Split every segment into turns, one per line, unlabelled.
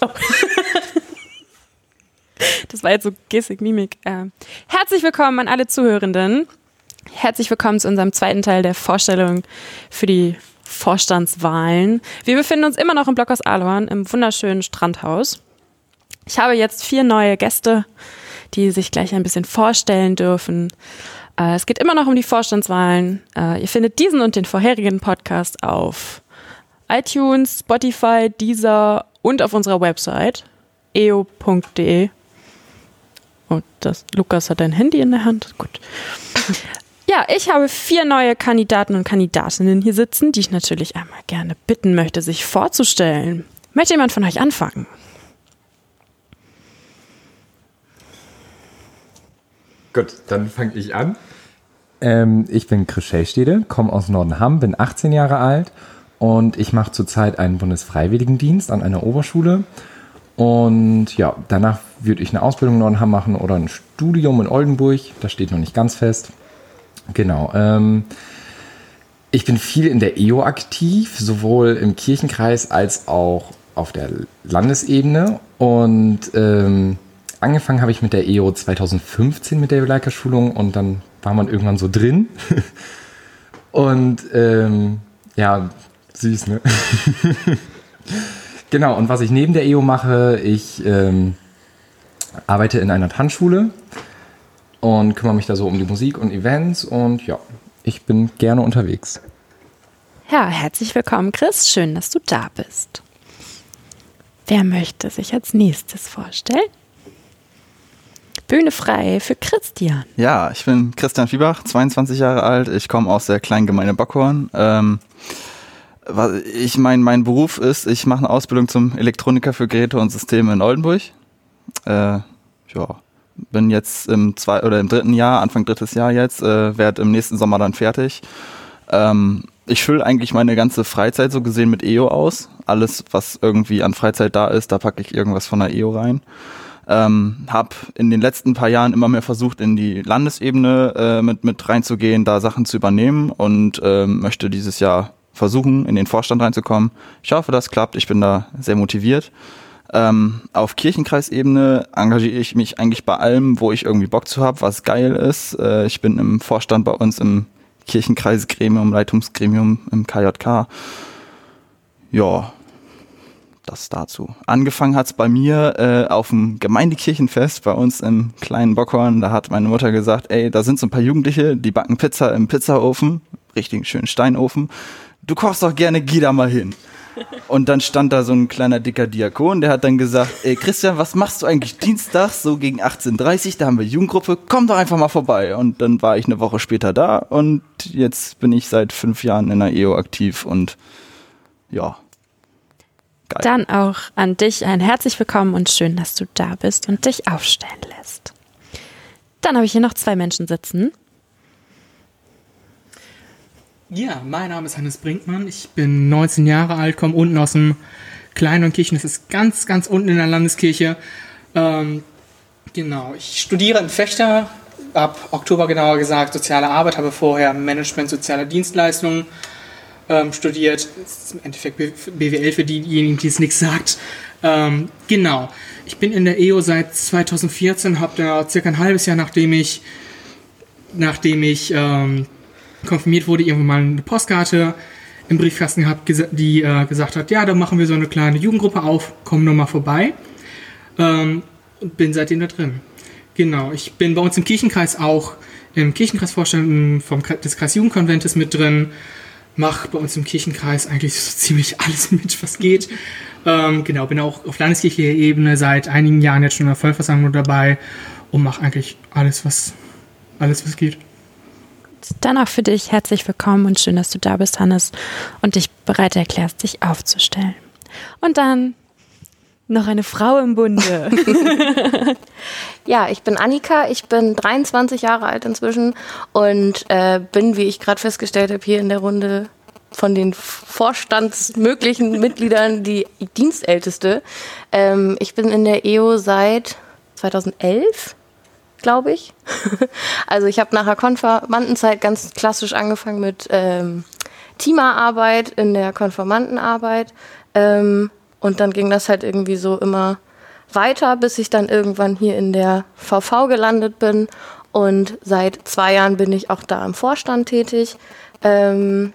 Das war jetzt so Gestik, Mimik. Äh, herzlich willkommen an alle Zuhörenden. Herzlich willkommen zu unserem zweiten Teil der Vorstellung für die Vorstandswahlen. Wir befinden uns immer noch im Blockhaus Alohan im wunderschönen Strandhaus. Ich habe jetzt vier neue Gäste, die sich gleich ein bisschen vorstellen dürfen. Äh, es geht immer noch um die Vorstandswahlen. Äh, ihr findet diesen und den vorherigen Podcast auf iTunes, Spotify, Deezer und auf unserer Website eo.de. Und das, Lukas hat ein Handy in der Hand. Gut. Ja, ich habe vier neue Kandidaten und Kandidatinnen hier sitzen, die ich natürlich einmal gerne bitten möchte, sich vorzustellen. Möchte jemand von euch anfangen?
Gut, dann fange ich an.
Ähm, ich bin Chris Schellstede, komme aus Nordenham, bin 18 Jahre alt und ich mache zurzeit einen Bundesfreiwilligendienst an einer Oberschule. Und ja, danach würde ich eine Ausbildung in Nordenham machen oder ein Studium in Oldenburg. Das steht noch nicht ganz fest. Genau. Ähm, ich bin viel in der EO aktiv, sowohl im Kirchenkreis als auch auf der Landesebene. Und ähm, angefangen habe ich mit der EO 2015 mit der Leica-Schulung und dann war man irgendwann so drin. und ähm, ja, süß, ne? genau, und was ich neben der EO mache, ich ähm, arbeite in einer Tanzschule und kümmere mich da so um die Musik und Events und ja, ich bin gerne unterwegs.
Ja, herzlich willkommen, Chris. Schön, dass du da bist. Wer möchte sich als nächstes vorstellen? Bühne frei für Christian.
Ja, ich bin Christian Fiebach, 22 Jahre alt. Ich komme aus der kleinen Gemeinde Bockhorn. Ähm, ich mein, mein Beruf ist, ich mache eine Ausbildung zum Elektroniker für Geräte und Systeme in Oldenburg. Äh, ja, bin jetzt im zwei oder im dritten Jahr, Anfang drittes Jahr jetzt, äh, werde im nächsten Sommer dann fertig. Ähm, ich fülle eigentlich meine ganze Freizeit so gesehen mit EO aus. Alles, was irgendwie an Freizeit da ist, da packe ich irgendwas von der EO rein. Ähm, habe in den letzten paar Jahren immer mehr versucht, in die Landesebene äh, mit, mit reinzugehen, da Sachen zu übernehmen und äh, möchte dieses Jahr versuchen, in den Vorstand reinzukommen. Ich hoffe, das klappt. Ich bin da sehr motiviert. Ähm, auf Kirchenkreisebene engagiere ich mich eigentlich bei allem, wo ich irgendwie Bock zu habe, was geil ist. Äh, ich bin im Vorstand bei uns im Kirchenkreisgremium, Leitungsgremium im KJK. Ja, das dazu. Angefangen hat's bei mir äh, auf dem Gemeindekirchenfest bei uns im kleinen Bockhorn. Da hat meine Mutter gesagt, ey, da sind so ein paar Jugendliche, die backen Pizza im Pizzaofen, richtig schönen Steinofen. Du kochst doch gerne, geh da mal hin. Und dann stand da so ein kleiner dicker Diakon, der hat dann gesagt, ey Christian, was machst du eigentlich Dienstag so gegen 18.30 da haben wir Jugendgruppe, komm doch einfach mal vorbei. Und dann war ich eine Woche später da und jetzt bin ich seit fünf Jahren in der EO aktiv und ja.
Geil. Dann auch an dich ein herzlich willkommen und schön, dass du da bist und dich aufstellen lässt. Dann habe ich hier noch zwei Menschen sitzen.
Ja, mein Name ist Hannes Brinkmann. Ich bin 19 Jahre alt, komme unten aus dem kleinen Kirchen. Das ist ganz, ganz unten in der Landeskirche. Ähm, genau, ich studiere in Fechter, ab Oktober genauer gesagt soziale Arbeit, habe vorher Management sozialer Dienstleistungen ähm, studiert. Das ist im Endeffekt BWL für diejenigen, die es nichts sagt. Ähm, genau, ich bin in der EO seit 2014, habe da circa ein halbes Jahr, nachdem ich, nachdem ich ähm, konfirmiert wurde, irgendwann mal eine Postkarte im Briefkasten gehabt, die äh, gesagt hat, ja, da machen wir so eine kleine Jugendgruppe auf, komm nur mal vorbei. Ähm, und bin seitdem da drin. Genau, ich bin bei uns im Kirchenkreis auch im Kirchenkreisvorstand vom, des Kreisjugendkonventes mit drin, mache bei uns im Kirchenkreis eigentlich so ziemlich alles mit, was geht. Ähm, genau, bin auch auf landeskirchlicher Ebene seit einigen Jahren jetzt schon in der Vollversammlung dabei und mache eigentlich alles, was alles, was geht.
Dann auch für dich herzlich willkommen und schön, dass du da bist, Hannes, und dich bereit erklärst, dich aufzustellen. Und dann noch eine Frau im Bunde.
ja, ich bin Annika, ich bin 23 Jahre alt inzwischen und äh, bin, wie ich gerade festgestellt habe, hier in der Runde von den vorstandsmöglichen Mitgliedern die Dienstälteste. Ähm, ich bin in der EO seit 2011 glaube ich. also ich habe nach der Konfirmandenzeit ganz klassisch angefangen mit ähm, Teamerarbeit in der Konformantenarbeit. Ähm, und dann ging das halt irgendwie so immer weiter, bis ich dann irgendwann hier in der VV gelandet bin. Und seit zwei Jahren bin ich auch da im Vorstand tätig. Ähm,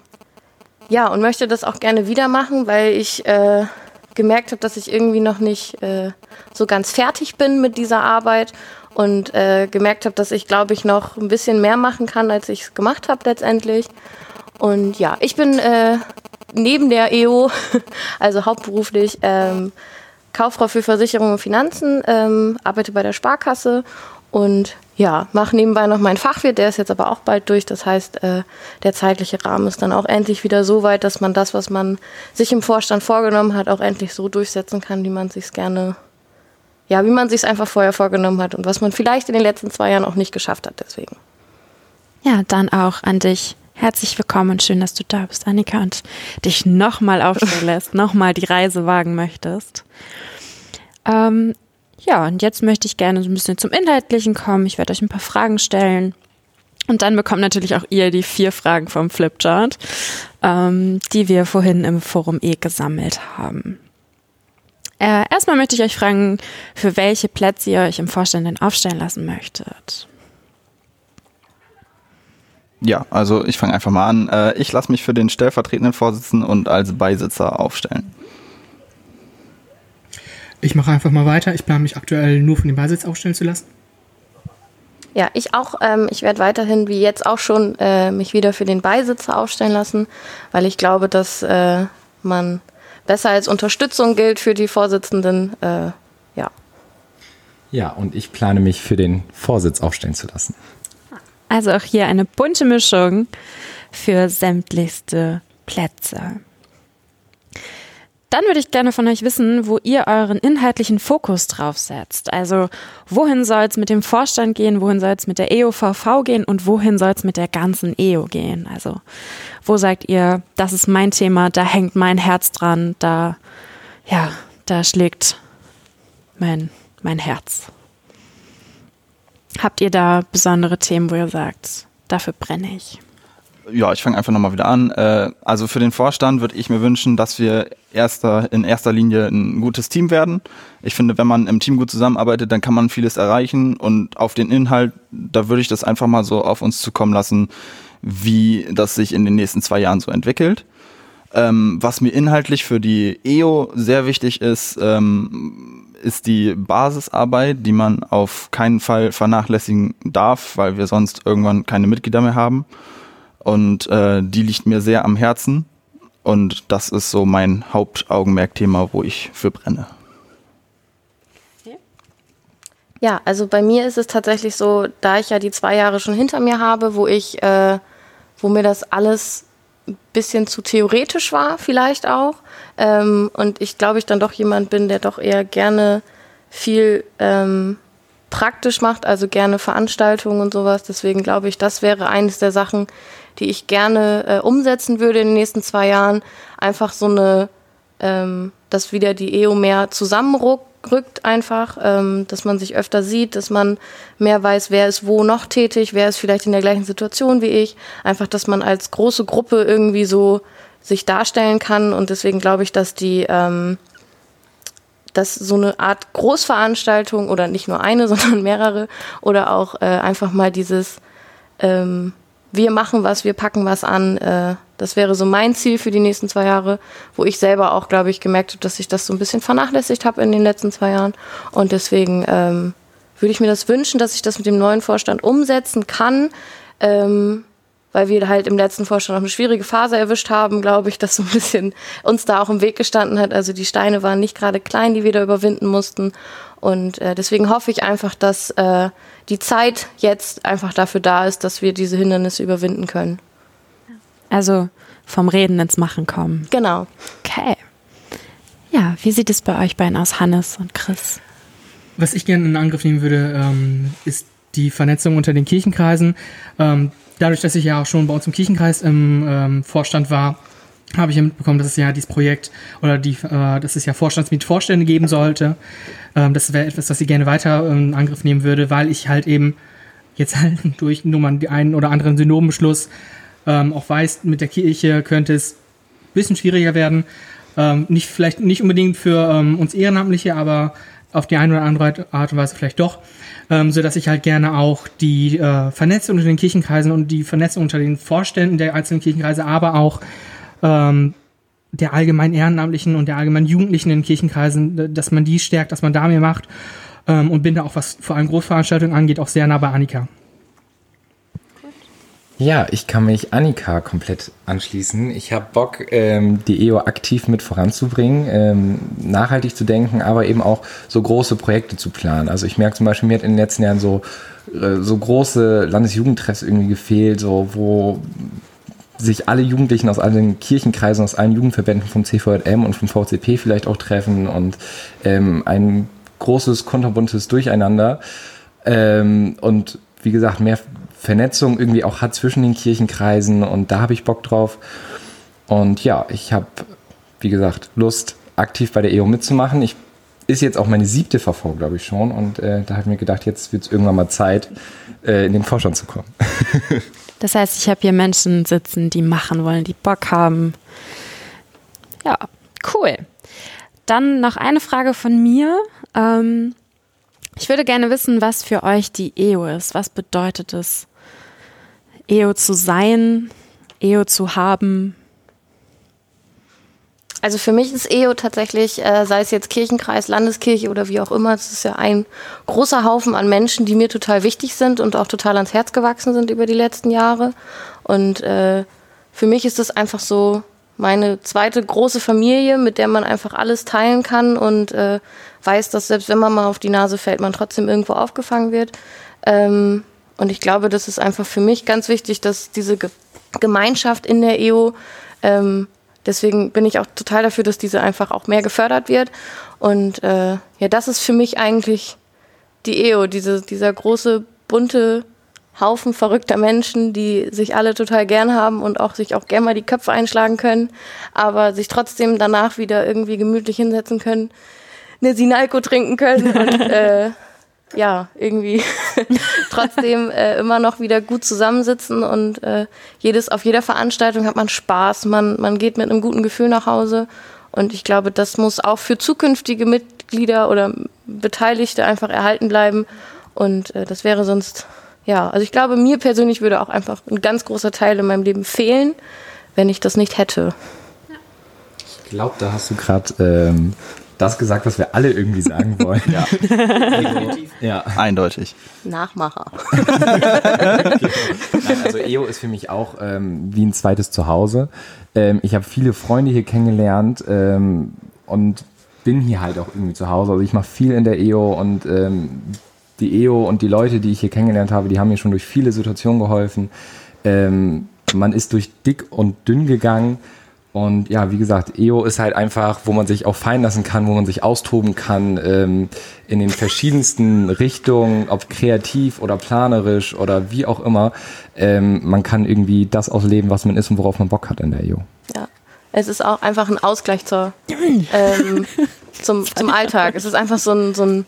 ja, und möchte das auch gerne wieder machen, weil ich äh, gemerkt habe, dass ich irgendwie noch nicht äh, so ganz fertig bin mit dieser Arbeit und äh, gemerkt habe, dass ich, glaube ich, noch ein bisschen mehr machen kann, als ich es gemacht habe letztendlich. Und ja, ich bin äh, neben der EO, also hauptberuflich, ähm, Kauffrau für Versicherung und Finanzen, ähm, arbeite bei der Sparkasse und ja, mache nebenbei noch meinen Fachwirt, der ist jetzt aber auch bald durch. Das heißt, äh, der zeitliche Rahmen ist dann auch endlich wieder so weit, dass man das, was man sich im Vorstand vorgenommen hat, auch endlich so durchsetzen kann, wie man sich gerne, ja, wie man sich einfach vorher vorgenommen hat und was man vielleicht in den letzten zwei Jahren auch nicht geschafft hat. Deswegen.
Ja, dann auch an dich. Herzlich willkommen und schön, dass du da bist, Annika, und dich nochmal aufstellen lässt, nochmal die Reise wagen möchtest. Ähm, ja, und jetzt möchte ich gerne so ein bisschen zum Inhaltlichen kommen. Ich werde euch ein paar Fragen stellen. Und dann bekommt natürlich auch ihr die vier Fragen vom Flipchart, ähm, die wir vorhin im Forum E gesammelt haben. Äh, erstmal möchte ich euch fragen, für welche Plätze ihr euch im Vorstand denn aufstellen lassen möchtet.
Ja, also ich fange einfach mal an. Äh, ich lasse mich für den stellvertretenden Vorsitzenden und als Beisitzer aufstellen.
Ich mache einfach mal weiter. Ich plane mich aktuell nur von dem Beisitz aufstellen zu lassen.
Ja, ich auch. Ähm, ich werde weiterhin, wie jetzt auch schon, äh, mich wieder für den Beisitzer aufstellen lassen, weil ich glaube, dass äh, man besser als Unterstützung gilt für die Vorsitzenden. Äh, ja.
Ja, und ich plane mich für den Vorsitz aufstellen zu lassen.
Also auch hier eine bunte Mischung für sämtlichste Plätze. Dann würde ich gerne von euch wissen, wo ihr euren inhaltlichen Fokus drauf setzt. Also wohin soll es mit dem Vorstand gehen, wohin soll es mit der EOVV gehen und wohin soll es mit der ganzen EO gehen. Also wo sagt ihr, das ist mein Thema, da hängt mein Herz dran, da, ja, da schlägt mein, mein Herz. Habt ihr da besondere Themen, wo ihr sagt, dafür brenne ich?
Ja, ich fange einfach nochmal wieder an. Äh, also für den Vorstand würde ich mir wünschen, dass wir erster, in erster Linie ein gutes Team werden. Ich finde, wenn man im Team gut zusammenarbeitet, dann kann man vieles erreichen und auf den Inhalt, da würde ich das einfach mal so auf uns zukommen lassen, wie das sich in den nächsten zwei Jahren so entwickelt. Ähm, was mir inhaltlich für die EO sehr wichtig ist, ähm, ist die Basisarbeit, die man auf keinen Fall vernachlässigen darf, weil wir sonst irgendwann keine Mitglieder mehr haben. Und äh, die liegt mir sehr am Herzen. Und das ist so mein Hauptaugenmerkthema, wo ich für brenne.
Ja, also bei mir ist es tatsächlich so, da ich ja die zwei Jahre schon hinter mir habe, wo ich, äh, wo mir das alles ein bisschen zu theoretisch war, vielleicht auch. Ähm, und ich glaube, ich dann doch jemand bin, der doch eher gerne viel ähm, praktisch macht, also gerne Veranstaltungen und sowas. Deswegen glaube ich, das wäre eines der Sachen, die ich gerne äh, umsetzen würde in den nächsten zwei Jahren. Einfach so eine, ähm, dass wieder die EO mehr zusammenrückt einfach, ähm, dass man sich öfter sieht, dass man mehr weiß, wer ist wo noch tätig, wer ist vielleicht in der gleichen Situation wie ich. Einfach, dass man als große Gruppe irgendwie so sich darstellen kann und deswegen glaube ich, dass die ähm, dass so eine Art Großveranstaltung oder nicht nur eine, sondern mehrere oder auch äh, einfach mal dieses ähm, wir machen was, wir packen was an. Äh, das wäre so mein Ziel für die nächsten zwei Jahre, wo ich selber auch, glaube ich, gemerkt habe, dass ich das so ein bisschen vernachlässigt habe in den letzten zwei Jahren. Und deswegen ähm, würde ich mir das wünschen, dass ich das mit dem neuen Vorstand umsetzen kann. Ähm, weil wir halt im letzten Vorstand auch eine schwierige Phase erwischt haben, glaube ich, dass so ein bisschen uns da auch im Weg gestanden hat. Also die Steine waren nicht gerade klein, die wir da überwinden mussten. Und äh, deswegen hoffe ich einfach, dass äh, die Zeit jetzt einfach dafür da ist, dass wir diese Hindernisse überwinden können.
Also vom Reden ins Machen kommen.
Genau.
Okay. Ja, wie sieht es bei euch beiden aus, Hannes und Chris?
Was ich gerne in Angriff nehmen würde, ähm, ist die Vernetzung unter den Kirchenkreisen. Ähm, dadurch, dass ich ja auch schon bei uns im Kirchenkreis im ähm, Vorstand war, habe ich ja mitbekommen, dass es ja dieses Projekt oder die, äh, dass es ja Vorstandsmietvorstände geben sollte. Ähm, das wäre etwas, das ich gerne weiter in Angriff nehmen würde, weil ich halt eben jetzt halt durch nur mal einen oder anderen Synodenbeschluss ähm, auch weiß, mit der Kirche könnte es ein bisschen schwieriger werden. Ähm, nicht vielleicht nicht unbedingt für ähm, uns Ehrenamtliche, aber auf die eine oder andere Art und Weise vielleicht doch, ähm, so dass ich halt gerne auch die äh, Vernetzung unter den Kirchenkreisen und die Vernetzung unter den Vorständen der einzelnen Kirchenkreise, aber auch ähm, der allgemeinen Ehrenamtlichen und der allgemeinen Jugendlichen in den Kirchenkreisen, dass man die stärkt, dass man da mehr macht ähm, und bin da auch, was vor allem Großveranstaltungen angeht, auch sehr nah bei Annika.
Ja, ich kann mich Annika komplett anschließen. Ich habe Bock, ähm, die EO aktiv mit voranzubringen, ähm, nachhaltig zu denken, aber eben auch so große Projekte zu planen. Also ich merke zum Beispiel, mir hat in den letzten Jahren so, äh, so große Landesjugendtreffs irgendwie gefehlt, so wo sich alle Jugendlichen aus allen Kirchenkreisen, aus allen Jugendverbänden vom CVM und vom VCP vielleicht auch treffen und ähm, ein großes, konterbuntes Durcheinander. Ähm, und wie gesagt, mehr Vernetzung irgendwie auch hat zwischen den Kirchenkreisen und da habe ich Bock drauf. Und ja, ich habe, wie gesagt, Lust, aktiv bei der EO mitzumachen. Ich ist jetzt auch meine siebte VV, glaube ich schon. Und äh, da habe ich mir gedacht, jetzt wird es irgendwann mal Zeit, äh, in den Vorstand zu kommen.
das heißt, ich habe hier Menschen sitzen, die machen wollen, die Bock haben. Ja, cool. Dann noch eine Frage von mir. Ähm, ich würde gerne wissen, was für euch die EO ist. Was bedeutet es, EO zu sein, EO zu haben?
Also für mich ist EO tatsächlich, äh, sei es jetzt Kirchenkreis, Landeskirche oder wie auch immer, es ist ja ein großer Haufen an Menschen, die mir total wichtig sind und auch total ans Herz gewachsen sind über die letzten Jahre. Und äh, für mich ist es einfach so meine zweite große Familie, mit der man einfach alles teilen kann und äh, weiß, dass selbst wenn man mal auf die Nase fällt, man trotzdem irgendwo aufgefangen wird. Ähm, und ich glaube, das ist einfach für mich ganz wichtig, dass diese Ge Gemeinschaft in der EO, ähm, deswegen bin ich auch total dafür, dass diese einfach auch mehr gefördert wird. Und äh, ja, das ist für mich eigentlich die EO, diese, dieser große, bunte Haufen verrückter Menschen, die sich alle total gern haben und auch sich auch gerne mal die Köpfe einschlagen können, aber sich trotzdem danach wieder irgendwie gemütlich hinsetzen können, eine Sinalco trinken können und äh, ja, irgendwie trotzdem äh, immer noch wieder gut zusammensitzen und äh, jedes, auf jeder Veranstaltung hat man Spaß, man, man geht mit einem guten Gefühl nach Hause. Und ich glaube, das muss auch für zukünftige Mitglieder oder Beteiligte einfach erhalten bleiben. Und äh, das wäre sonst, ja, also ich glaube, mir persönlich würde auch einfach ein ganz großer Teil in meinem Leben fehlen, wenn ich das nicht hätte.
Ich glaube, da hast du gerade ähm, das gesagt, was wir alle irgendwie sagen wollen.
ja. ja. Eindeutig.
Nachmacher.
Nein, also EO ist für mich auch ähm, wie ein zweites Zuhause. Ähm, ich habe viele Freunde hier kennengelernt ähm, und bin hier halt auch irgendwie zu Hause. Also ich mache viel in der EO und ähm, die EO und die Leute, die ich hier kennengelernt habe, die haben mir schon durch viele Situationen geholfen. Ähm, man ist durch dick und dünn gegangen und ja, wie gesagt, EO ist halt einfach, wo man sich auch fallen lassen kann, wo man sich austoben kann ähm, in den verschiedensten Richtungen, ob kreativ oder planerisch oder wie auch immer. Ähm, man kann irgendwie das ausleben, was man ist und worauf man Bock hat in der EO.
Ja, es ist auch einfach ein Ausgleich zur, ähm, zum, zum Alltag. Es ist einfach so ein, so ein,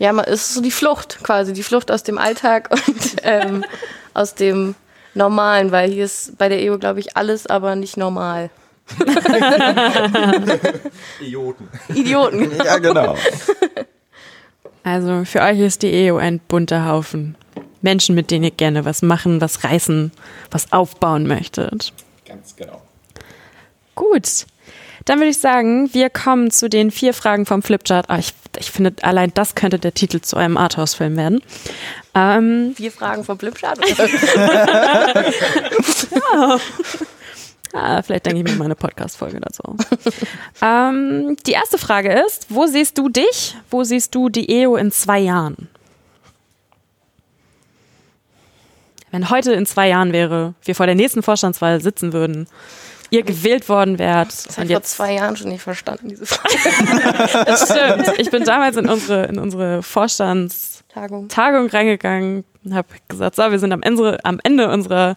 ja, es ist so die Flucht quasi, die Flucht aus dem Alltag und ähm, aus dem Normalen, weil hier ist bei der EO, glaube ich, alles, aber nicht normal.
Idioten.
Idioten.
Ja, genau.
Also für euch ist die EO ein bunter Haufen. Menschen, mit denen ihr gerne was machen, was reißen, was aufbauen möchtet.
Ganz genau.
Gut. Dann würde ich sagen, wir kommen zu den vier Fragen vom Flipchart. Ah, ich, ich finde, allein das könnte der Titel zu einem Arthouse-Film werden.
Ähm, vier Fragen vom Flipchart?
ja. Ah, vielleicht denke ich mir mal eine Podcast-Folge dazu. ähm, die erste Frage ist: Wo siehst du dich? Wo siehst du die EO in zwei Jahren? Wenn heute in zwei Jahren wäre, wir vor der nächsten Vorstandswahl sitzen würden, ihr gewählt worden wärt.
Das habe ich vor zwei Jahren schon nicht verstanden, diese Frage.
das stimmt. Ich bin damals in unsere, in unsere Vorstandstagung Tagung reingegangen und habe gesagt, so, wir sind am Ende, am Ende unserer,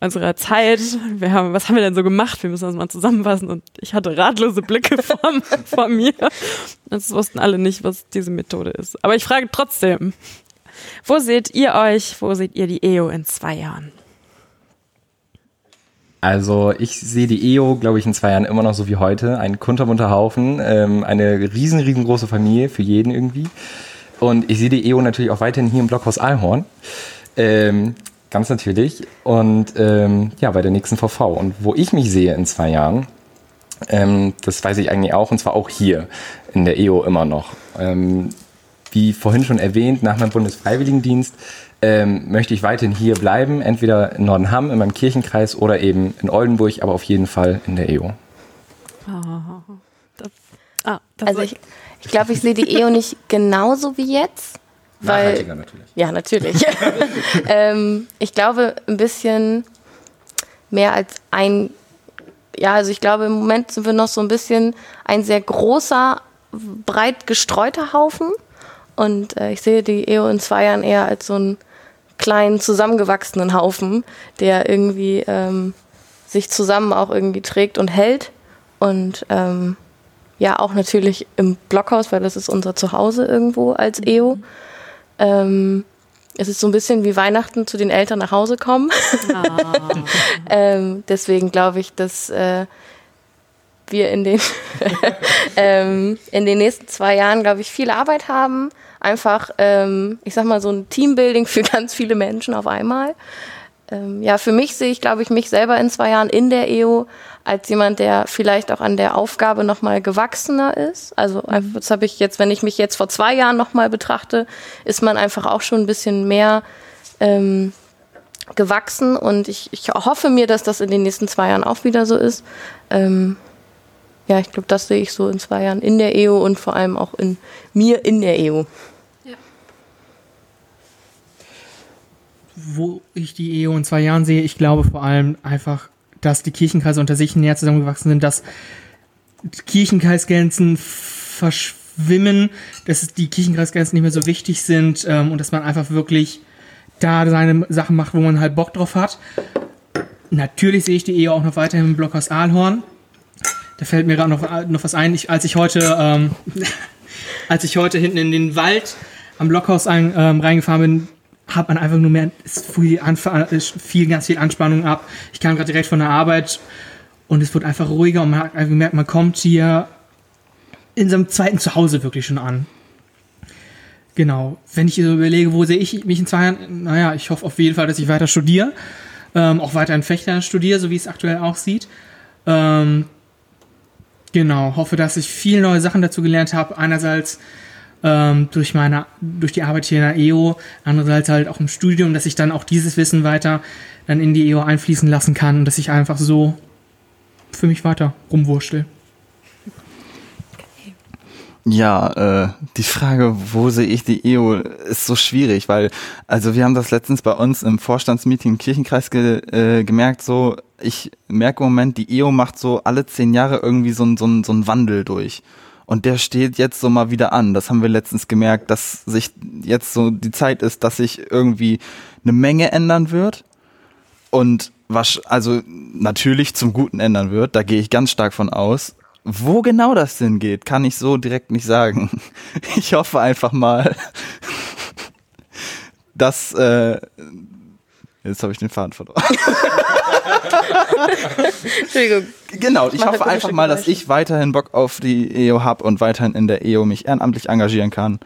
unserer Zeit. Wir haben, was haben wir denn so gemacht? Wir müssen das mal zusammenfassen. Und ich hatte ratlose Blicke vor, vor mir. Das wussten alle nicht, was diese Methode ist. Aber ich frage trotzdem, wo seht ihr euch, wo seht ihr die EO in zwei Jahren?
Also ich sehe die EO, glaube ich, in zwei Jahren immer noch so wie heute. Ein kunterbunter Haufen, ähm, eine riesen, riesengroße Familie für jeden irgendwie. Und ich sehe die EO natürlich auch weiterhin hier im Blockhaus Alhorn. Ähm, ganz natürlich. Und ähm, ja, bei der nächsten VV. Und wo ich mich sehe in zwei Jahren, ähm, das weiß ich eigentlich auch, und zwar auch hier in der EO immer noch. Ähm, wie vorhin schon erwähnt, nach meinem Bundesfreiwilligendienst ähm, möchte ich weiterhin hier bleiben, entweder in Nordenham, in meinem Kirchenkreis oder eben in Oldenburg, aber auf jeden Fall in der EO.
Das, ah, das
Also ich, ich glaube, ich sehe die EO nicht genauso wie jetzt. Weil,
natürlich.
Ja, natürlich. ähm, ich glaube, ein bisschen mehr als ein. Ja, also ich glaube, im Moment sind wir noch so ein bisschen ein sehr großer, breit gestreuter Haufen. Und äh, ich sehe die EO in zwei Jahren eher als so einen kleinen, zusammengewachsenen Haufen, der irgendwie ähm, sich zusammen auch irgendwie trägt und hält. Und ähm, ja, auch natürlich im Blockhaus, weil das ist unser Zuhause irgendwo als EO. Ähm, es ist so ein bisschen wie Weihnachten zu den Eltern nach Hause kommen. ähm, deswegen glaube ich, dass äh, wir in den, ähm, in den nächsten zwei Jahren, glaube ich, viel Arbeit haben. Einfach, ähm, ich sag mal, so ein Teambuilding für ganz viele Menschen auf einmal. Ähm, ja, für mich sehe ich, glaube ich, mich selber in zwei Jahren in der EO als jemand, der vielleicht auch an der Aufgabe nochmal gewachsener ist. Also einfach, das habe ich jetzt, wenn ich mich jetzt vor zwei Jahren nochmal betrachte, ist man einfach auch schon ein bisschen mehr ähm, gewachsen und ich, ich hoffe mir, dass das in den nächsten zwei Jahren auch wieder so ist. Ähm, ja, ich glaube, das sehe ich so in zwei Jahren in der EO und vor allem auch in mir in der EO.
Wo ich die EO in zwei Jahren sehe, ich glaube vor allem einfach, dass die Kirchenkreise unter sich näher zusammengewachsen sind, dass Kirchenkreisgrenzen verschwimmen, dass die Kirchenkreisgrenzen nicht mehr so wichtig sind ähm, und dass man einfach wirklich da seine Sachen macht, wo man halt Bock drauf hat. Natürlich sehe ich die EO auch noch weiterhin im Blockhaus Aalhorn. Da fällt mir gerade noch, noch was ein, ich, als ich heute, ähm, als ich heute hinten in den Wald am Blockhaus ein, ähm, reingefahren bin, hat man einfach nur mehr, es fiel, Anf- es fiel ganz viel Anspannung ab. Ich kam gerade direkt von der Arbeit und es wurde einfach ruhiger und man hat einfach gemerkt, man kommt hier in seinem zweiten Zuhause wirklich schon an. Genau. Wenn ich so überlege, wo sehe ich mich in zwei Jahren, naja, ich hoffe auf jeden Fall, dass ich weiter studiere, ähm, auch weiter in Fächern studiere, so wie es aktuell aussieht. Ähm, genau, hoffe, dass ich viele neue Sachen dazu gelernt habe. Einerseits ähm, durch meine, durch die Arbeit hier in der EO, andererseits halt auch im Studium, dass ich dann auch dieses Wissen weiter dann in die EO einfließen lassen kann und dass ich einfach so für mich weiter rumwurschtel.
Ja, äh, die Frage, wo sehe ich die EO, ist so schwierig, weil, also wir haben das letztens bei uns im Vorstandsmeeting im Kirchenkreis ge, äh, gemerkt, so, ich merke im Moment, die EO macht so alle zehn Jahre irgendwie so so so ein Wandel durch. Und der steht jetzt so mal wieder an. Das haben wir letztens gemerkt, dass sich jetzt so die Zeit ist, dass sich irgendwie eine Menge ändern wird. Und was, also natürlich zum Guten ändern wird. Da gehe ich ganz stark von aus. Wo genau das denn geht, kann ich so direkt nicht sagen. Ich hoffe einfach mal, dass äh, jetzt habe ich den Faden verloren.
Entschuldigung.
Genau, ich
Mach
hoffe einfach mal, dass ich weiterhin Bock auf die EO habe und weiterhin in der EO mich ehrenamtlich engagieren kann.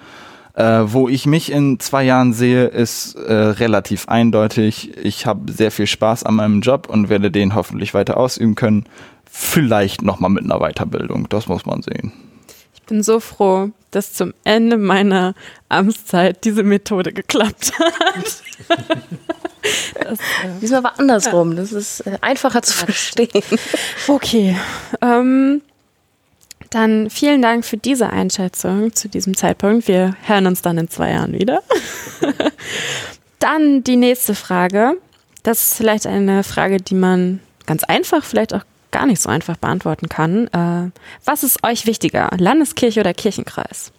Äh, wo ich mich in zwei Jahren sehe, ist äh, relativ eindeutig. Ich habe sehr viel Spaß an meinem Job und werde den hoffentlich weiter ausüben können. Vielleicht nochmal mit einer Weiterbildung, das muss man sehen.
Ich bin so froh, dass zum Ende meiner Amtszeit diese Methode geklappt hat. das, äh,
Diesmal war andersrum. Das ist äh, einfacher zu verstehen.
okay. Ähm, dann vielen Dank für diese Einschätzung zu diesem Zeitpunkt. Wir hören uns dann in zwei Jahren wieder. dann die nächste Frage. Das ist vielleicht eine Frage, die man ganz einfach, vielleicht auch gar nicht so einfach beantworten kann. Äh, was ist euch wichtiger, Landeskirche oder Kirchenkreis?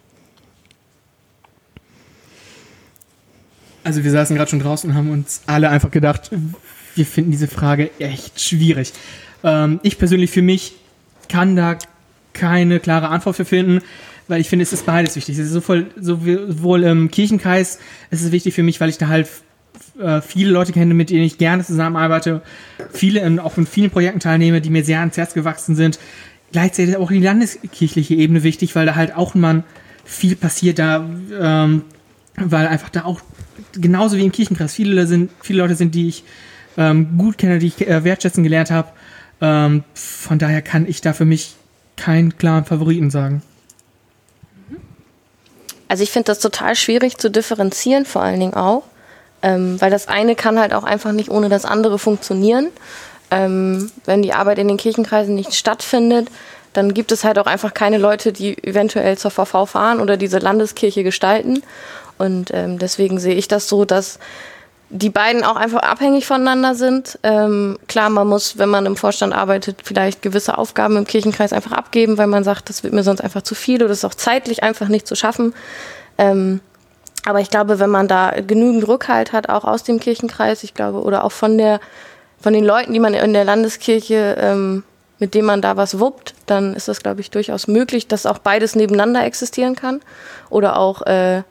Also wir saßen gerade schon draußen und haben uns alle einfach gedacht, wir finden diese Frage echt schwierig. Ähm, ich persönlich für mich kann da keine klare Antwort für finden, weil ich finde, es ist beides wichtig. Es ist sowohl, sowohl im Kirchenkreis, es ist wichtig für mich, weil ich da halt äh, viele Leute kenne, mit denen ich gerne zusammenarbeite, viele in, auch in vielen Projekten teilnehme, die mir sehr ans Herz gewachsen sind. Gleichzeitig auch die landeskirchliche Ebene wichtig, weil da halt auch man viel passiert da, ähm, weil einfach da auch genauso wie im Kirchenkreis viele sind, viele Leute sind, die ich ähm, gut kenne, die ich äh, wertschätzen gelernt habe. Ähm, von daher kann ich da für mich keinen klaren Favoriten sagen.
Also ich finde das total schwierig zu differenzieren, vor allen Dingen auch, ähm, weil das eine kann halt auch einfach nicht ohne das andere funktionieren. Ähm, wenn die Arbeit in den Kirchenkreisen nicht stattfindet, dann gibt es halt auch einfach keine Leute, die eventuell zur VV fahren oder diese Landeskirche gestalten. Und ähm, deswegen sehe ich das so, dass die beiden auch einfach abhängig voneinander sind. Ähm, klar, man muss, wenn man im Vorstand arbeitet, vielleicht gewisse Aufgaben im Kirchenkreis einfach abgeben, weil man sagt, das wird mir sonst einfach zu viel oder ist auch zeitlich einfach nicht zu schaffen. Ähm, aber ich glaube, wenn man da genügend Rückhalt hat, auch aus dem Kirchenkreis, ich glaube, oder auch von der, von den Leuten, die man in der Landeskirche, ähm, mit denen man da was wuppt, dann ist das, glaube ich, durchaus möglich, dass auch beides nebeneinander existieren kann. Oder auch äh,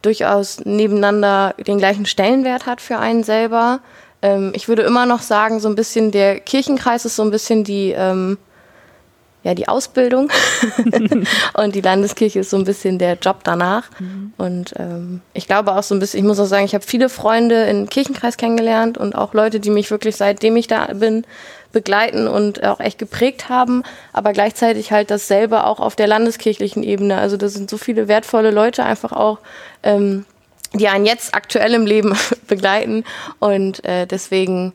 durchaus nebeneinander den gleichen Stellenwert hat für einen selber. Ähm, ich würde immer noch sagen, so ein bisschen der Kirchenkreis ist so ein bisschen die, ähm, ja, die Ausbildung und die Landeskirche ist so ein bisschen der Job danach. Mhm. Und ähm, ich glaube auch so ein bisschen, ich muss auch sagen, ich habe viele Freunde im Kirchenkreis kennengelernt und auch Leute, die mich wirklich seitdem ich da bin, begleiten und auch echt geprägt haben, aber gleichzeitig halt dasselbe auch auf der landeskirchlichen Ebene. Also da sind so viele wertvolle Leute einfach auch, ähm, die einen jetzt aktuell im Leben begleiten und äh, deswegen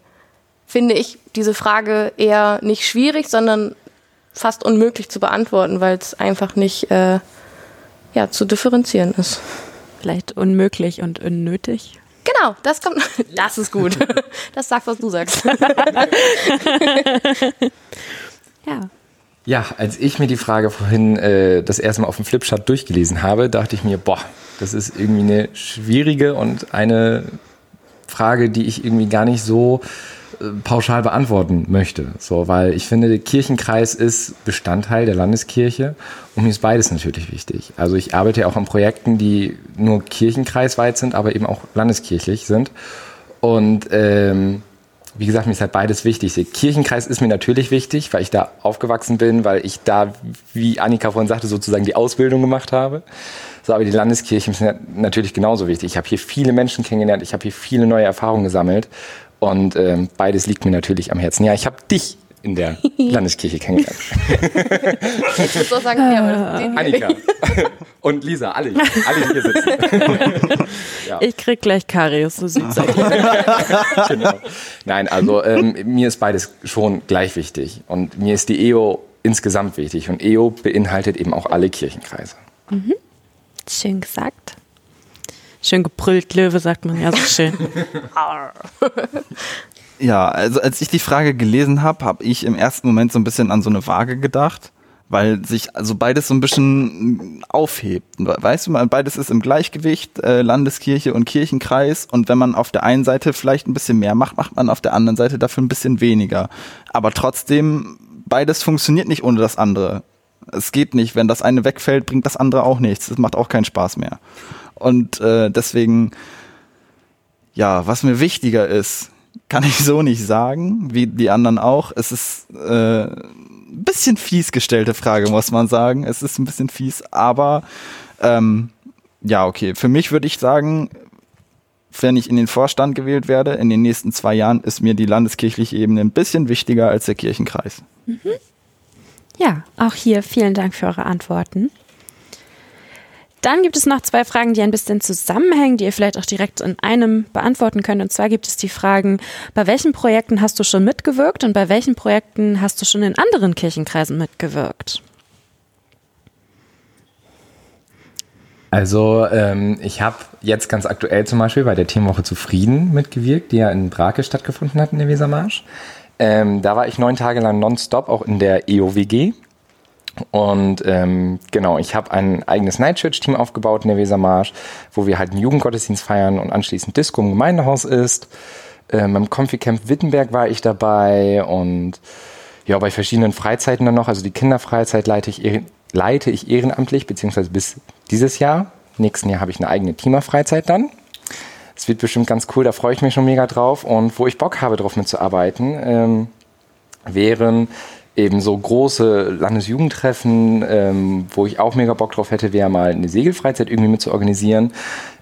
finde ich diese Frage eher nicht schwierig, sondern fast unmöglich zu beantworten, weil es einfach nicht äh, ja, zu differenzieren ist.
Vielleicht unmöglich und unnötig.
Genau, das kommt. Das ist gut. Das sagt, was du sagst.
ja. Ja, als ich mir die Frage vorhin äh, das erste Mal auf dem Flipchart durchgelesen habe, dachte ich mir, boah, das ist irgendwie eine schwierige und eine Frage, die ich irgendwie gar nicht so pauschal beantworten möchte. So, weil ich finde, der Kirchenkreis ist Bestandteil der Landeskirche und mir ist beides natürlich wichtig. Also ich arbeite ja auch an Projekten, die nur kirchenkreisweit sind, aber eben auch landeskirchlich sind. Und ähm, wie gesagt, mir ist halt beides wichtig. Der Kirchenkreis ist mir natürlich wichtig, weil ich da aufgewachsen bin, weil ich da, wie Annika vorhin sagte, sozusagen die Ausbildung gemacht habe. So, aber die Landeskirche ist natürlich genauso wichtig. Ich habe hier viele Menschen kennengelernt, ich habe hier viele neue Erfahrungen gesammelt und ähm, beides liegt mir natürlich am Herzen. Ja, ich habe dich in der Landeskirche kennengelernt. ich muss auch sagen, ja, Annika und Lisa, alle, alle hier sitzen.
ja. Ich krieg gleich Karius, so süß seid
genau. Nein, also ähm, mir ist beides schon gleich wichtig und mir ist die EO insgesamt wichtig und EO beinhaltet eben auch alle Kirchenkreise.
Mhm. Schön gesagt. Schön gebrüllt, Löwe, sagt man ja so schön.
ja, also als ich die Frage gelesen habe, habe ich im ersten Moment so ein bisschen an so eine Waage gedacht, weil sich also beides so ein bisschen aufhebt. Weißt du, mal, beides ist im Gleichgewicht, äh, Landeskirche und Kirchenkreis. Und wenn man auf der einen Seite vielleicht ein bisschen mehr macht, macht man auf der anderen Seite dafür ein bisschen weniger. Aber trotzdem, beides funktioniert nicht ohne das andere. Es geht nicht. Wenn das eine wegfällt, bringt das andere auch nichts. Das macht auch keinen Spaß mehr. Und äh, deswegen, ja, was mir wichtiger ist, kann ich so nicht sagen, wie die anderen auch. Es ist äh, ein bisschen fies gestellte Frage, muss man sagen. Es ist ein bisschen fies, aber ähm, ja, okay. Für mich würde ich sagen, wenn ich in den Vorstand gewählt werde, in den nächsten zwei Jahren, ist mir die landeskirchliche Ebene ein bisschen wichtiger als der Kirchenkreis. Mhm.
Ja, auch hier vielen Dank für eure Antworten. Dann gibt es noch zwei Fragen, die ein bisschen zusammenhängen, die ihr vielleicht auch direkt in einem beantworten könnt. Und zwar gibt es die Fragen, bei welchen Projekten hast du schon mitgewirkt und bei welchen Projekten hast du schon in anderen Kirchenkreisen mitgewirkt?
Also ähm, ich habe jetzt ganz aktuell zum Beispiel bei der Themenwoche Zufrieden mitgewirkt, die ja in Brake stattgefunden hat in der Wesermarsch. Ähm, da war ich neun Tage lang nonstop auch in der EOWG, und ähm, genau, ich habe ein eigenes Night Church Team aufgebaut in der Wesermarsch, wo wir halt einen Jugendgottesdienst feiern und anschließend Disco im Gemeindehaus ist. Ähm, beim Comfy Camp Wittenberg war ich dabei und ja, bei verschiedenen Freizeiten dann noch. Also die Kinderfreizeit leite ich, leite ich ehrenamtlich, beziehungsweise bis dieses Jahr. Nächsten Jahr habe ich eine eigene Teamer-Freizeit dann. Es das wird bestimmt ganz cool, da freue ich mich schon mega drauf. Und wo ich Bock habe, drauf mitzuarbeiten, ähm, wären eben so große Landesjugendtreffen, ähm, wo ich auch mega Bock drauf hätte, wäre mal eine Segelfreizeit irgendwie mit zu organisieren,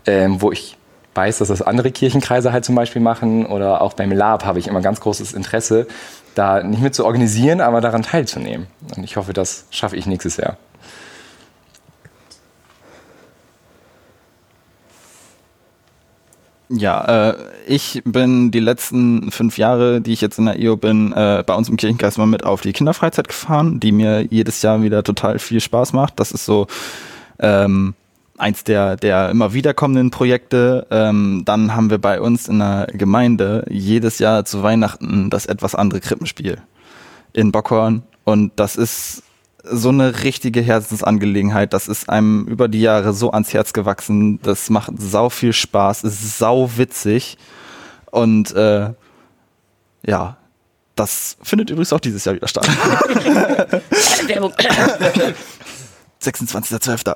ähm, wo ich weiß, dass das andere Kirchenkreise halt zum Beispiel machen oder auch beim Lab habe ich immer ganz großes Interesse, da nicht mit zu organisieren, aber daran teilzunehmen. Und ich hoffe, das schaffe ich nächstes Jahr.
Ja, äh, ich bin die letzten fünf Jahre, die ich jetzt in der EO bin, äh, bei uns im Kirchenkreis mal mit auf die Kinderfreizeit gefahren, die mir jedes Jahr wieder total viel Spaß macht. Das ist so ähm, eins der, der immer wiederkommenden Projekte. Ähm, dann haben wir bei uns in der Gemeinde jedes Jahr zu Weihnachten das etwas andere Krippenspiel in Bockhorn. Und das ist so eine richtige Herzensangelegenheit. Das ist einem über die Jahre so ans Herz gewachsen. Das macht sau viel Spaß, ist sau witzig. Und äh, ja, das findet übrigens auch dieses Jahr wieder statt.
Werbung.
26.12.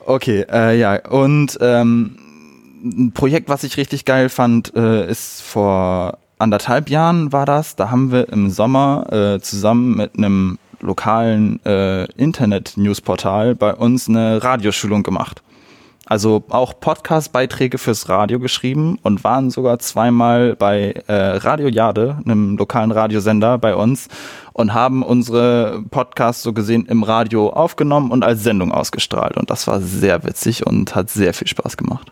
Okay, äh, ja. Und ähm, ein Projekt, was ich richtig geil fand, äh, ist vor anderthalb Jahren war das. Da haben wir im Sommer äh, zusammen mit einem lokalen äh, Internet-Newsportal bei uns eine Radioschulung gemacht. Also auch Podcast-Beiträge fürs Radio geschrieben und waren sogar zweimal bei äh, Radio Jade, einem lokalen Radiosender bei uns und haben unsere Podcasts so gesehen im Radio aufgenommen und als Sendung ausgestrahlt. Und das war sehr witzig und hat sehr viel Spaß gemacht.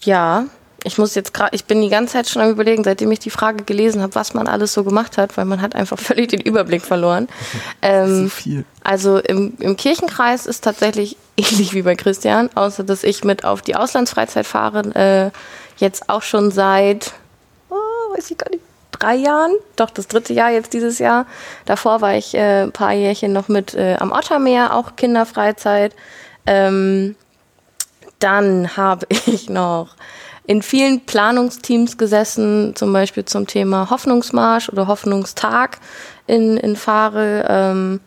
Ja, ich muss jetzt gerade, ich bin die ganze Zeit schon am überlegen, seitdem ich die Frage gelesen habe, was man alles so gemacht hat, weil man hat einfach völlig den Überblick verloren. Ähm,
so viel.
Also im, im Kirchenkreis ist tatsächlich ähnlich wie bei Christian, außer dass ich mit auf die Auslandsfreizeit fahre, äh, jetzt auch schon seit, oh, weiß ich gar nicht, drei Jahren, doch das dritte Jahr jetzt dieses Jahr. Davor war ich äh, ein paar Jährchen noch mit äh, am Ottermeer, auch Kinderfreizeit. Ähm, dann habe ich noch in vielen Planungsteams gesessen, zum Beispiel zum Thema Hoffnungsmarsch oder Hoffnungstag in, in Fahre. Ähm,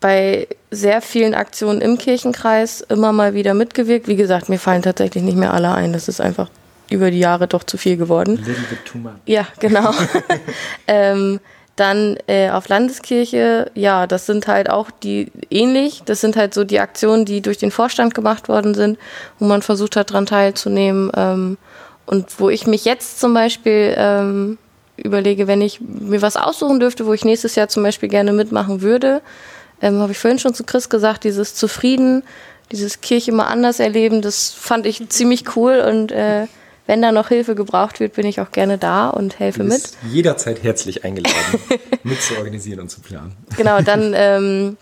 bei sehr vielen Aktionen im Kirchenkreis immer mal wieder mitgewirkt. Wie gesagt, mir fallen tatsächlich nicht mehr alle ein. Das ist einfach über die Jahre doch zu viel geworden.
Little bit too much.
Ja, genau. ähm, dann äh, auf Landeskirche, ja, das sind halt auch die ähnlich. Das sind halt so die Aktionen, die durch den Vorstand gemacht worden sind, wo man versucht hat, daran teilzunehmen. Ähm, und wo ich mich jetzt zum Beispiel ähm, überlege, wenn ich mir was aussuchen dürfte, wo ich nächstes Jahr zum Beispiel gerne mitmachen würde, ähm, habe ich vorhin schon zu Chris gesagt, dieses Zufrieden, dieses Kirche mal anders erleben, das fand ich ziemlich cool und äh, wenn da noch Hilfe gebraucht wird, bin ich auch gerne da und helfe
Du
mit.
bist jederzeit herzlich eingeladen, mit zu organisieren und zu planen.
Genau, dann ähm,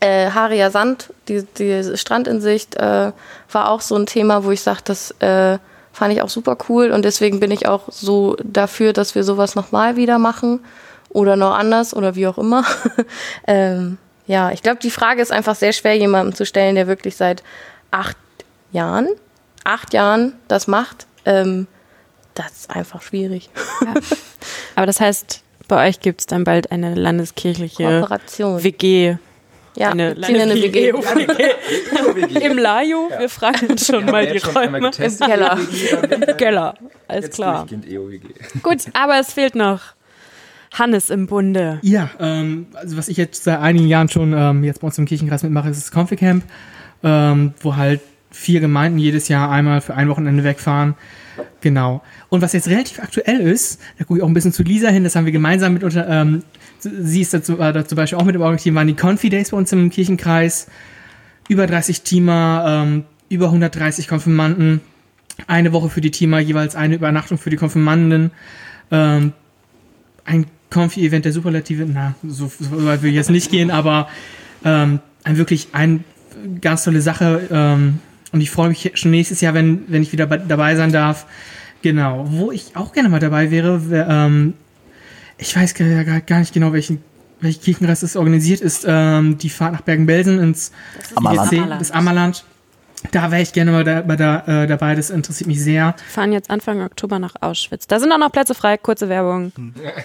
äh, Haria Sand, die, die Strandinsicht, äh, war auch so ein Thema, wo ich sage, das äh, fand ich auch super cool und deswegen bin ich auch so dafür, dass wir sowas nochmal wieder machen oder noch anders oder wie auch immer. ähm, ja, ich glaube, die Frage ist einfach sehr schwer, jemandem zu stellen, der wirklich seit acht Jahren, acht Jahren das macht. Ähm, das ist einfach schwierig.
Aber das heißt, bei euch gibt es dann bald eine landeskirchliche
Kooperation.
WG.
Ja,
eine
eine WG.
landeskirchliche Im Lajo, wir fragen uns schon mal die Räume.
Im Keller.
Im Keller, alles klar.
EOWG.
Gut, aber es fehlt noch Hannes im Bunde.
Ja, ähm, also was ich jetzt seit einigen Jahren schon ähm, jetzt bei uns im Kirchenkreis mitmache, ist das Confi Camp, ähm, wo halt vier Gemeinden jedes Jahr einmal für ein Wochenende wegfahren. Genau. Und was jetzt relativ aktuell ist, da gucke ich auch ein bisschen zu Lisa hin, das haben wir gemeinsam mit unter, ähm, sie ist dazu, äh, zum Beispiel auch mit im Org-Team, waren die Confi Days bei uns im Kirchenkreis. Über 30 Teamer, ähm, über 130 Konfirmanden, eine Woche für die Teamer, jeweils eine Übernachtung für die Konfirmanden. Ähm, ein Confi-Event der Superlative, na, so, so weit will ich jetzt nicht gehen, aber ähm, ein wirklich ein ganz tolle Sache. Ähm, und ich freue mich schon nächstes Jahr, wenn, wenn ich wieder bei, dabei sein darf. Genau. Wo ich auch gerne mal dabei wäre, wär, ähm, ich weiß gar, gar, nicht genau, welchen welche Kirchenkreis das organisiert ist, ähm, die Fahrt nach Bergen-Belsen ins
Ammerland.
IGC, das Ammerland. Da wäre ich gerne mal da, da, äh, dabei, das interessiert mich sehr.
Wir fahren jetzt Anfang Oktober nach Auschwitz. Da sind auch noch Plätze frei, kurze Werbung.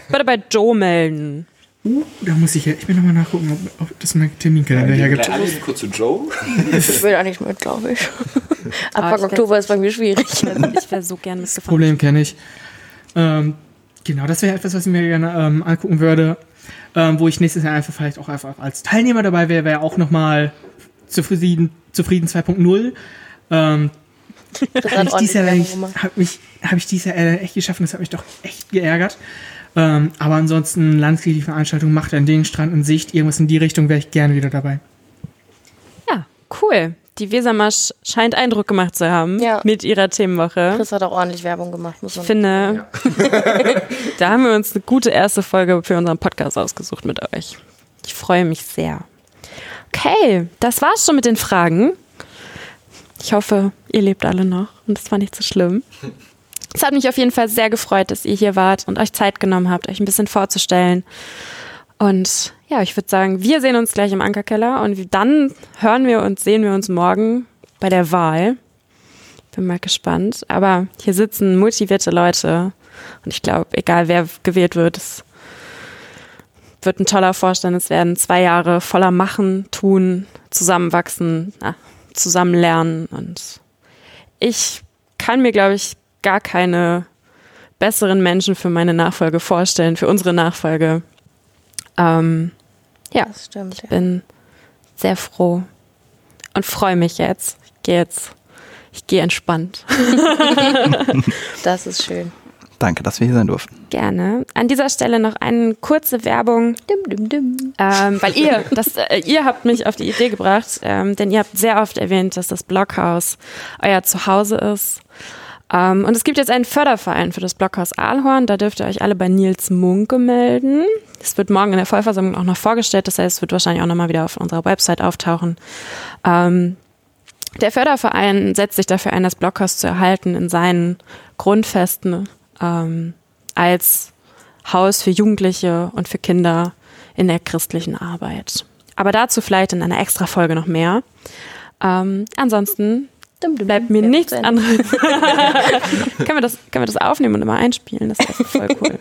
Bitte bei Joe melden.
Uh, da muss ich ja, ich will nochmal nachgucken, ob, ob das mein Terminkalender hergibt.
alle kurz zu Joe.
Ich will auch nicht mit, glaube ich. Anfang
ich
Oktober ist bei mir schwierig.
Ich wäre so gern mitgefahren.
Problem kenne ich. Ähm, genau, das wäre etwas, was ich mir gerne ähm, angucken würde. Ähm, wo ich nächstes Jahr einfach vielleicht auch einfach als Teilnehmer dabei wäre, wäre auch nochmal zufrieden, zufrieden 2.0. Ähm, habe ich dieses Jahr hab mich, hab ich dieses Jahr echt geschafft und das hat mich doch echt geärgert. Ähm, aber ansonsten, landeskirchliche Veranstaltung, macht ein Ding, Strand in Sicht, irgendwas in die Richtung wäre ich gerne wieder dabei.
Ja, cool. Die Wesermarsch scheint Eindruck gemacht zu haben
Ja.
mit ihrer Themenwoche.
Chris hat auch ordentlich Werbung gemacht, muss
Ich
man
finde, da haben wir uns eine gute erste Folge für unseren Podcast ausgesucht mit euch. Ich freue mich sehr. Okay, das war's schon mit den Fragen. Ich hoffe, ihr lebt alle noch und es war nicht so schlimm. Es hat mich auf jeden Fall sehr gefreut, dass ihr hier wart und euch Zeit genommen habt, euch ein bisschen vorzustellen. Und ja, ich würde sagen, wir sehen uns gleich im Ankerkeller und dann hören wir und sehen wir uns morgen bei der Wahl. Bin mal gespannt. Aber hier sitzen motivierte Leute und ich glaube, egal wer gewählt wird, es wird ein toller Vorstand. Es werden zwei Jahre voller Machen, Tun, Zusammenwachsen, na, zusammen lernen und ich kann mir, glaube ich, gar keine besseren Menschen für meine Nachfolge vorstellen, für unsere Nachfolge. Ähm, ja,
Das stimmt. Ja.
bin sehr froh und freue mich jetzt. Ich gehe jetzt, ich gehe entspannt.
Das ist schön.
Danke, dass wir hier sein durften.
Gerne. An dieser Stelle noch eine kurze Werbung,
Dim, dim, dim.
ähm, weil ihr, das, äh, ihr habt mich auf die Idee gebracht, ähm, denn ihr habt sehr oft erwähnt, dass das Blockhaus euer Zuhause ist. Ähm, und es gibt jetzt einen Förderverein für das Blockhaus Aalhorn. Da dürft ihr euch alle bei Nils Munke melden. Es wird morgen in der Vollversammlung auch noch vorgestellt. Das heißt, es wird wahrscheinlich auch nochmal wieder auf unserer Website auftauchen. Ähm, der Förderverein setzt sich dafür ein, das Blockhaus zu erhalten in seinen Grundfesten ähm, als Haus für Jugendliche und für Kinder in der christlichen Arbeit. Aber dazu vielleicht in einer extra Folge noch mehr. Ähm, ansonsten
Dim, dim,
bleibt mir
Ja,
nichts anderes. können, wir das, können wir das aufnehmen und immer einspielen? Das wäre voll cool.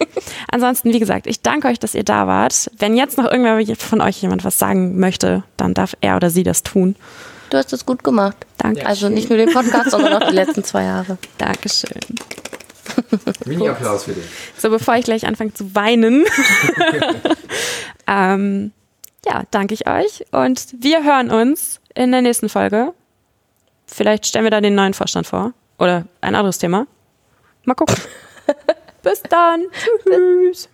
Ansonsten, wie gesagt, ich danke euch, dass ihr da wart. Wenn jetzt noch irgendwer von euch jemand was sagen möchte, dann darf er oder sie das tun.
Du hast es gut gemacht.
Danke.
Also nicht nur den Podcast, sondern auch die letzten zwei Jahre.
Dankeschön.
Mini-Applaus für dich.
So, bevor ich gleich anfange zu weinen, ähm, ja, danke ich euch und wir hören uns in der nächsten Folge. Vielleicht stellen wir da den neuen Vorstand vor oder ein anderes Thema. Mal gucken. Bis dann. Tschüss.